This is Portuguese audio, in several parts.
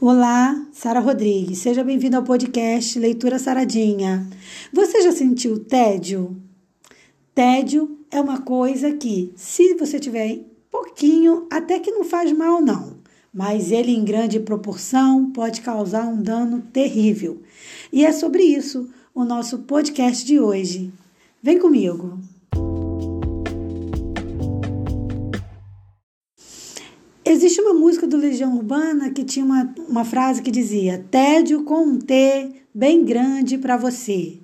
Olá, Sara Rodrigues. Seja bem-vindo ao podcast Leitura Saradinha. Você já sentiu tédio? Tédio é uma coisa que, se você tiver pouquinho, até que não faz mal não, mas ele em grande proporção pode causar um dano terrível. E é sobre isso o nosso podcast de hoje. Vem comigo. Existe uma música do Legião Urbana que tinha uma, uma frase que dizia: tédio com um T bem grande para você.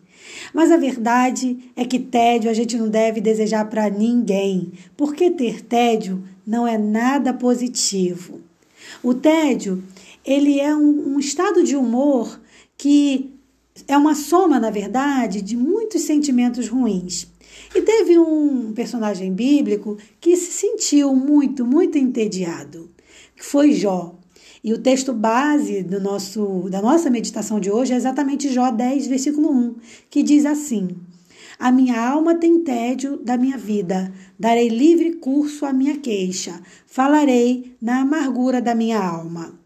Mas a verdade é que tédio a gente não deve desejar para ninguém, porque ter tédio não é nada positivo. O tédio, ele é um, um estado de humor que é uma soma, na verdade, de muitos sentimentos ruins. E teve um personagem bíblico que se sentiu muito, muito entediado, que foi Jó. E o texto base do nosso, da nossa meditação de hoje é exatamente Jó 10, versículo 1, que diz assim: A minha alma tem tédio da minha vida, darei livre curso à minha queixa, falarei na amargura da minha alma.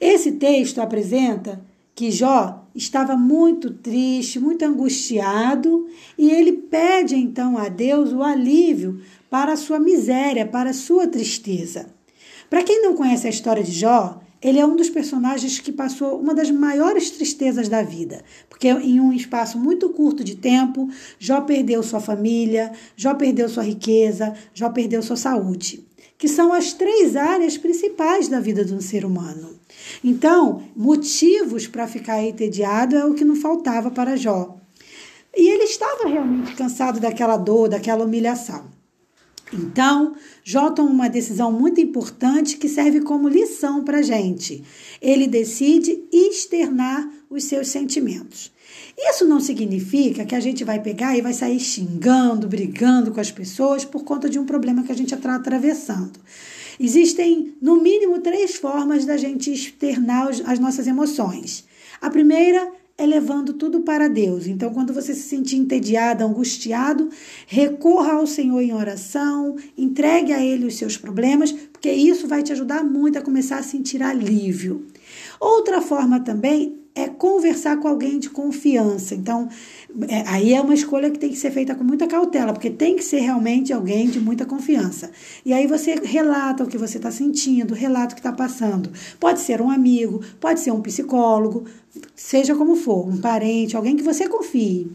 Esse texto apresenta que Jó estava muito triste, muito angustiado, e ele pede então a Deus o alívio para a sua miséria, para a sua tristeza. Para quem não conhece a história de Jó, ele é um dos personagens que passou uma das maiores tristezas da vida, porque em um espaço muito curto de tempo, Jó perdeu sua família, Jó perdeu sua riqueza, Jó perdeu sua saúde, que são as três áreas principais da vida de um ser humano. Então, motivos para ficar entediado é o que não faltava para Jó. E ele estava realmente cansado daquela dor, daquela humilhação. Então, Jó toma uma decisão muito importante que serve como lição para a gente. Ele decide externar os seus sentimentos. Isso não significa que a gente vai pegar e vai sair xingando, brigando com as pessoas por conta de um problema que a gente está atravessando. Existem, no mínimo, três formas da gente externar as nossas emoções. A primeira é levando tudo para Deus. Então, quando você se sentir entediado, angustiado, recorra ao Senhor em oração, entregue a Ele os seus problemas, porque isso vai te ajudar muito a começar a sentir alívio. Outra forma também é conversar com alguém de confiança. Então, é, aí é uma escolha que tem que ser feita com muita cautela, porque tem que ser realmente alguém de muita confiança. E aí você relata o que você está sentindo, relata o que está passando. Pode ser um amigo, pode ser um psicólogo, seja como for, um parente, alguém que você confie.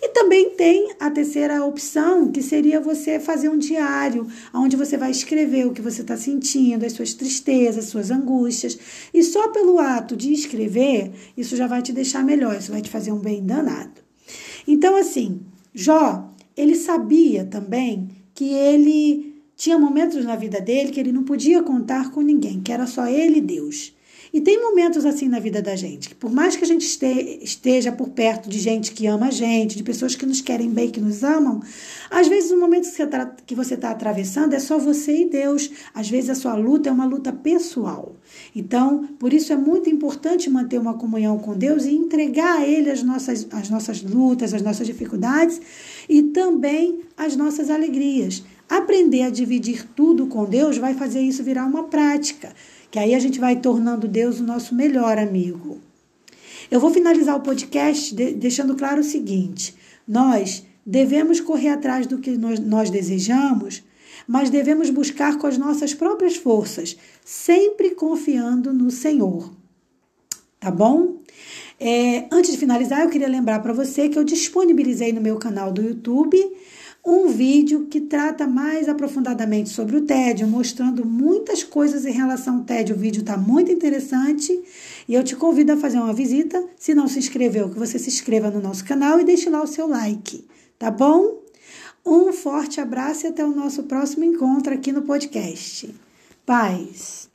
E também tem a terceira opção, que seria você fazer um diário, onde você vai escrever o que você está sentindo, as suas tristezas, as suas angústias. E só pelo ato de escrever, isso já vai te deixar melhor, isso vai te fazer um bem danado. Então, assim, Jó, ele sabia também que ele tinha momentos na vida dele que ele não podia contar com ninguém, que era só ele e Deus. E tem momentos assim na vida da gente, que por mais que a gente esteja por perto de gente que ama a gente, de pessoas que nos querem bem, que nos amam, às vezes o momento que você está tá atravessando é só você e Deus. Às vezes a sua luta é uma luta pessoal. Então, por isso é muito importante manter uma comunhão com Deus e entregar a Ele as nossas, as nossas lutas, as nossas dificuldades e também as nossas alegrias. Aprender a dividir tudo com Deus vai fazer isso virar uma prática que aí a gente vai tornando Deus o nosso melhor amigo. Eu vou finalizar o podcast deixando claro o seguinte: nós devemos correr atrás do que nós, desejamos, mas devemos buscar com as nossas próprias forças, sempre confiando no Senhor. Tá bom? É, antes de finalizar, eu queria lembrar para você que eu disponibilizei no meu canal do YouTube um vídeo que trata mais aprofundadamente sobre o tédio, mostrando muitas coisas em relação ao tédio. O vídeo está muito interessante e eu te convido a fazer uma visita. Se não se inscreveu, que você se inscreva no nosso canal e deixe lá o seu like, tá bom? Um forte abraço e até o nosso próximo encontro aqui no podcast. Paz!